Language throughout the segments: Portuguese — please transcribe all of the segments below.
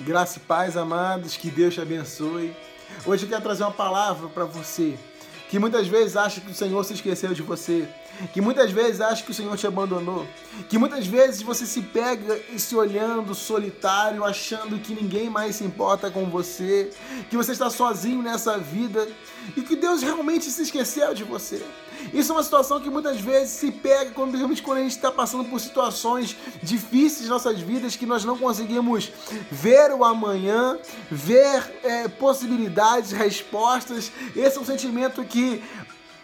Graça e paz, amados, que Deus te abençoe. Hoje eu quero trazer uma palavra para você que muitas vezes acha que o Senhor se esqueceu de você, que muitas vezes acha que o Senhor te abandonou, que muitas vezes você se pega se olhando solitário, achando que ninguém mais se importa com você, que você está sozinho nessa vida e que Deus realmente se esqueceu de você. Isso é uma situação que muitas vezes se pega, quando, principalmente quando a gente está passando por situações difíceis em nossas vidas, que nós não conseguimos ver o amanhã, ver é, possibilidades, respostas. Esse é um sentimento que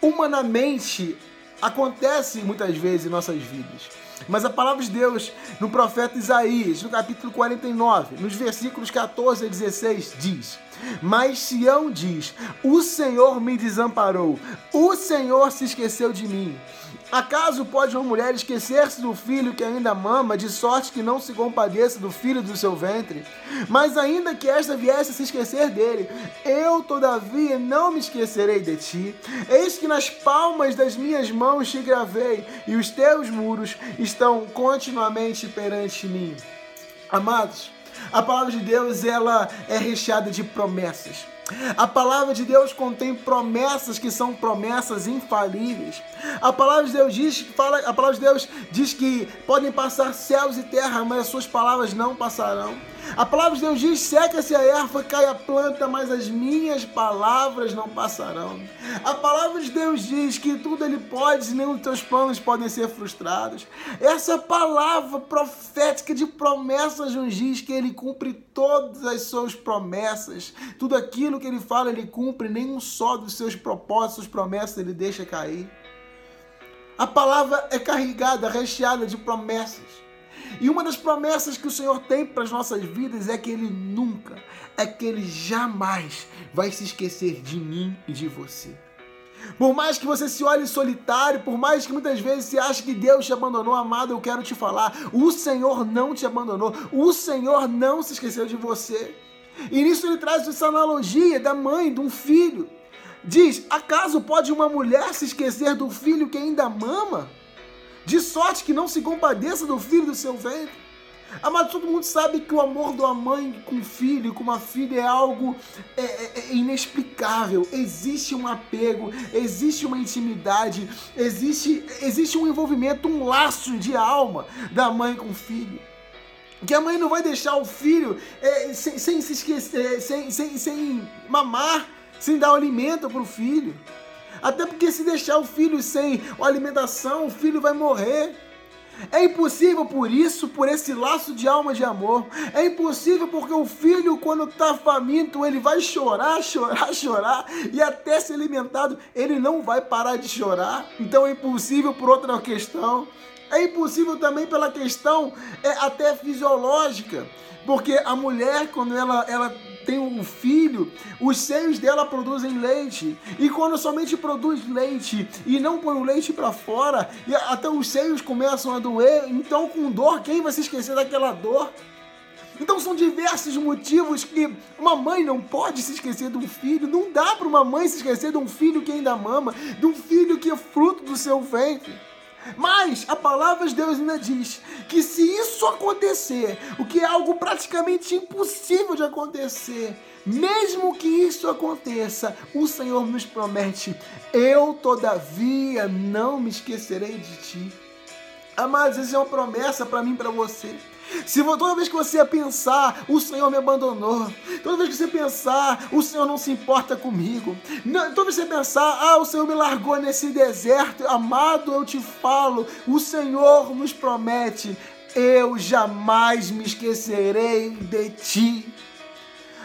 humanamente acontece muitas vezes em nossas vidas. Mas a palavra de Deus no profeta Isaías, no capítulo 49, nos versículos 14 a 16, diz: Mas Sião diz: O Senhor me desamparou, o Senhor se esqueceu de mim. Acaso pode uma mulher esquecer-se do filho que ainda mama, de sorte que não se compadeça do filho do seu ventre? Mas ainda que esta viesse a se esquecer dele, eu todavia não me esquecerei de ti. Eis que nas palmas das minhas mãos te gravei, e os teus muros estão continuamente perante mim. Amados, a palavra de Deus ela é recheada de promessas. A palavra de Deus contém promessas que são promessas infalíveis. A palavra de Deus diz, fala, a palavra de Deus diz que podem passar céus e terra, mas as suas palavras não passarão. A palavra de Deus diz: seca-se a erva, cai a planta, mas as minhas palavras não passarão. A palavra de Deus diz que tudo ele pode e dos teus planos podem ser frustrados. Essa palavra profética de promessas nos diz que ele cumpre todas as suas promessas. Tudo aquilo que ele fala, ele cumpre, nenhum só dos seus propósitos, promessas ele deixa cair. A palavra é carregada, recheada de promessas. E uma das promessas que o Senhor tem para as nossas vidas é que Ele nunca, é que Ele jamais vai se esquecer de mim e de você. Por mais que você se olhe solitário, por mais que muitas vezes você ache que Deus te abandonou, amado, eu quero te falar: o Senhor não te abandonou, o Senhor não se esqueceu de você. E nisso ele traz essa analogia da mãe, de um filho. Diz: acaso pode uma mulher se esquecer do filho que ainda mama? De sorte que não se compadeça do filho do seu ventre. Amado, todo mundo sabe que o amor de uma mãe com um filho, com uma filha, é algo é, é, é inexplicável. Existe um apego, existe uma intimidade, existe, existe um envolvimento, um laço de alma da mãe com o filho. Que a mãe não vai deixar o filho é, sem, sem, se esquecer, sem, sem, sem mamar, sem dar alimento para o filho. Até porque se deixar o filho sem alimentação, o filho vai morrer. É impossível por isso, por esse laço de alma de amor. É impossível porque o filho, quando está faminto, ele vai chorar, chorar, chorar e até ser alimentado, ele não vai parar de chorar. Então é impossível por outra questão. É impossível também pela questão é, até fisiológica. Porque a mulher, quando ela, ela tem um filho, os seios dela produzem leite. E quando somente produz leite e não põe o leite para fora, e até os seios começam a doer, então com dor, quem vai se esquecer daquela dor? Então são diversos motivos que uma mãe não pode se esquecer de um filho. Não dá para uma mãe se esquecer de um filho que ainda mama, de um filho que é fruto do seu ventre. Mas a palavra de Deus ainda diz que se isso acontecer, o que é algo praticamente impossível de acontecer, mesmo que isso aconteça, o Senhor nos promete: eu todavia não me esquecerei de ti. Amados, essa é uma promessa para mim para você. Se toda vez que você pensar, o Senhor me abandonou. Toda vez que você pensar, o Senhor não se importa comigo. Toda vez que você pensar, ah, o Senhor me largou nesse deserto, amado, eu te falo, o Senhor nos promete, eu jamais me esquecerei de ti.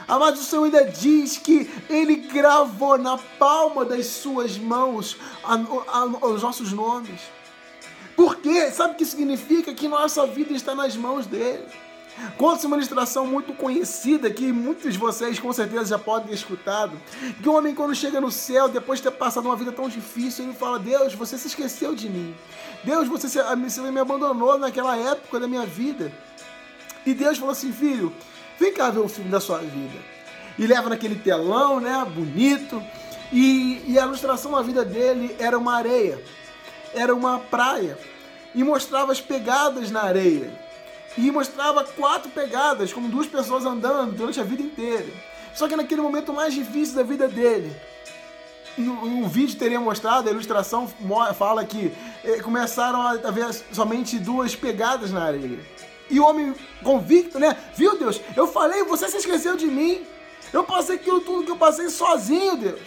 Amado, o Senhor ainda diz que Ele gravou na palma das suas mãos os nossos nomes. Por quê? Sabe o que significa? Que nossa vida está nas mãos dele. Conta-se uma ilustração muito conhecida que muitos de vocês com certeza já podem ter escutado. Que um homem, quando chega no céu, depois de ter passado uma vida tão difícil, ele fala: Deus, você se esqueceu de mim. Deus, você, se, você me abandonou naquela época da minha vida. E Deus falou assim: Filho, vem cá ver o filme da sua vida. E leva naquele telão, né? Bonito. E, e a ilustração da vida dele era uma areia era uma praia e mostrava as pegadas na areia. e mostrava quatro pegadas, como duas pessoas andando durante a vida inteira. Só que naquele momento mais difícil da vida dele, um vídeo teria mostrado, a ilustração fala que eh, começaram a haver somente duas pegadas na areia. E o homem convicto, né? Viu, Deus? Eu falei, você se esqueceu de mim. Eu passei aquilo tudo que eu passei sozinho, Deus.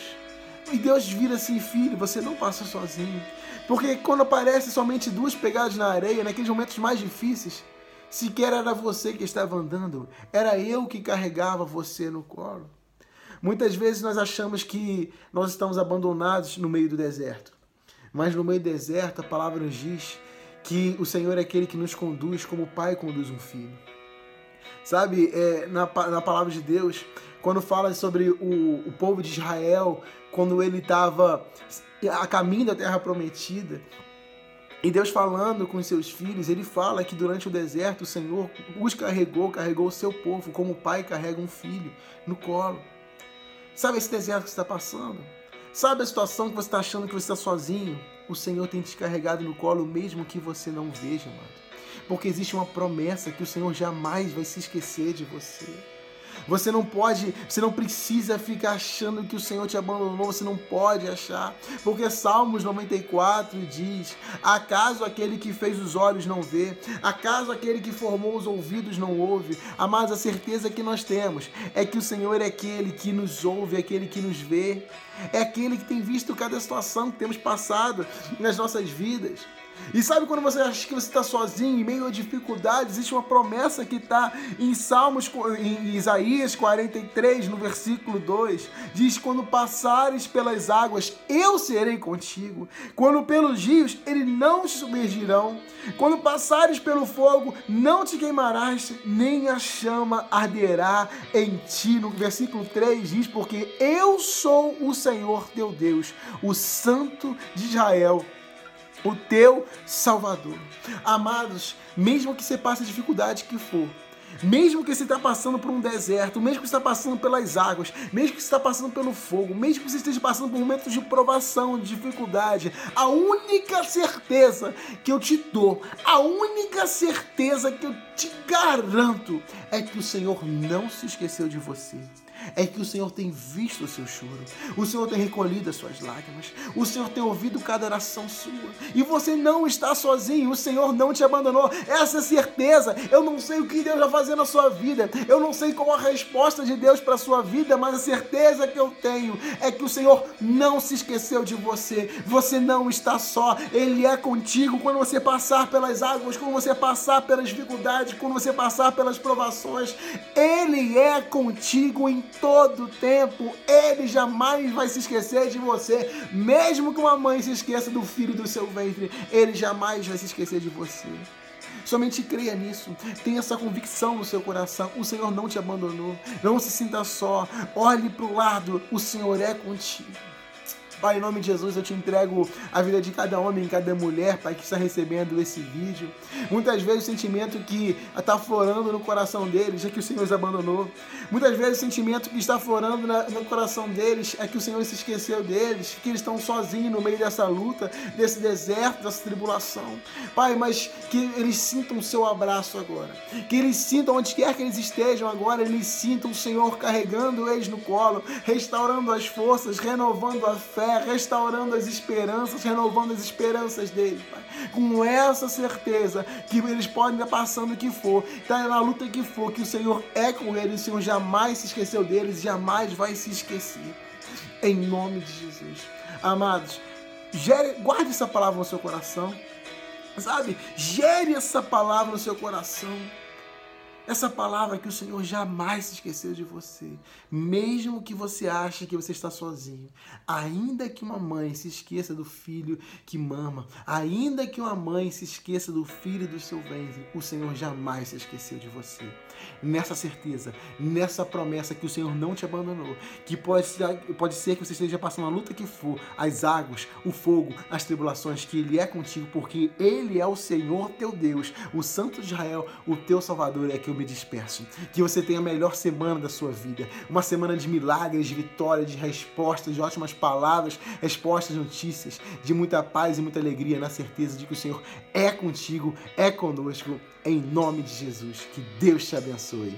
E Deus vira assim, filho, você não passa sozinho. Porque quando aparece somente duas pegadas na areia, naqueles momentos mais difíceis, sequer era você que estava andando, era eu que carregava você no colo. Muitas vezes nós achamos que nós estamos abandonados no meio do deserto. Mas no meio do deserto, a palavra nos diz que o Senhor é aquele que nos conduz como o pai conduz um filho. Sabe, é, na, na palavra de Deus, quando fala sobre o, o povo de Israel, quando ele estava a caminho da terra prometida, e Deus falando com os seus filhos, ele fala que durante o deserto o Senhor os carregou, carregou o seu povo, como o pai carrega um filho no colo. Sabe esse deserto que você está passando? Sabe a situação que você está achando que você está sozinho? O Senhor tem te carregado no colo mesmo que você não veja, mano. Porque existe uma promessa que o Senhor jamais vai se esquecer de você. Você não pode, você não precisa ficar achando que o Senhor te abandonou, você não pode achar, porque Salmos 94 diz: Acaso aquele que fez os olhos não vê? Acaso aquele que formou os ouvidos não ouve? Mas a certeza que nós temos é que o Senhor é aquele que nos ouve, é aquele que nos vê, é aquele que tem visto cada situação que temos passado nas nossas vidas. E sabe quando você acha que você está sozinho, em meio a dificuldades, existe uma promessa que está em Salmos, em Isaías 43, no versículo 2, diz: Quando passares pelas águas, eu serei contigo. Quando pelos rios, eles não te submergirão. Quando passares pelo fogo, não te queimarás, nem a chama arderá em ti. No versículo 3 diz: Porque eu sou o Senhor teu Deus, o Santo de Israel o teu Salvador. Amados, mesmo que você passe a dificuldade que for, mesmo que você está passando por um deserto, mesmo que você está passando pelas águas, mesmo que você está passando pelo fogo, mesmo que você esteja passando por momentos de provação, de dificuldade, a única certeza que eu te dou, a única certeza que eu te garanto é que o Senhor não se esqueceu de você é que o Senhor tem visto o seu choro, o Senhor tem recolhido as suas lágrimas, o Senhor tem ouvido cada oração sua, e você não está sozinho, o Senhor não te abandonou. Essa é certeza. Eu não sei o que Deus vai fazer na sua vida, eu não sei qual a resposta de Deus para a sua vida, mas a certeza que eu tenho é que o Senhor não se esqueceu de você, você não está só, Ele é contigo quando você passar pelas águas, quando você passar pelas dificuldades, quando você passar pelas provações, Ele é contigo em todo tempo. Ele jamais vai se esquecer de você. Mesmo que uma mãe se esqueça do filho do seu ventre, ele jamais vai se esquecer de você. Somente creia nisso. Tenha essa convicção no seu coração. O Senhor não te abandonou. Não se sinta só. Olhe para o lado. O Senhor é contigo. Pai, em nome de Jesus, eu te entrego a vida de cada homem, cada mulher, Pai, que está recebendo esse vídeo. Muitas vezes o sentimento que está florando no coração deles é que o Senhor os abandonou. Muitas vezes o sentimento que está florando no coração deles é que o Senhor se esqueceu deles, que eles estão sozinhos no meio dessa luta, desse deserto, dessa tribulação. Pai, mas que eles sintam o seu abraço agora. Que eles sintam, onde quer que eles estejam agora, eles sintam o Senhor carregando eles no colo, restaurando as forças, renovando a fé, restaurando as esperanças, renovando as esperanças deles, Pai. Com essa certeza que eles podem estar passando o que for, estar na luta que for, que o Senhor é com eles, o Senhor jamais se esqueceu deles, jamais vai se esquecer. Em nome de Jesus. Amados, gere, guarde essa palavra no seu coração. Sabe? Gere essa palavra no seu coração. Essa palavra que o Senhor jamais se esqueceu de você, mesmo que você ache que você está sozinho, ainda que uma mãe se esqueça do filho que mama, ainda que uma mãe se esqueça do filho do seu ventre, o Senhor jamais se esqueceu de você. Nessa certeza, nessa promessa que o Senhor não te abandonou, que pode ser, pode ser que você esteja passando a luta que for, as águas, o fogo, as tribulações, que Ele é contigo, porque Ele é o Senhor teu Deus, o Santo de Israel, o teu Salvador, é que eu me despeço. Que você tenha a melhor semana da sua vida. Uma semana de milagres, de vitória, de respostas, de ótimas palavras, respostas, notícias, de muita paz e muita alegria, na certeza de que o Senhor é contigo, é conosco, em nome de Jesus. Que Deus te abençoe.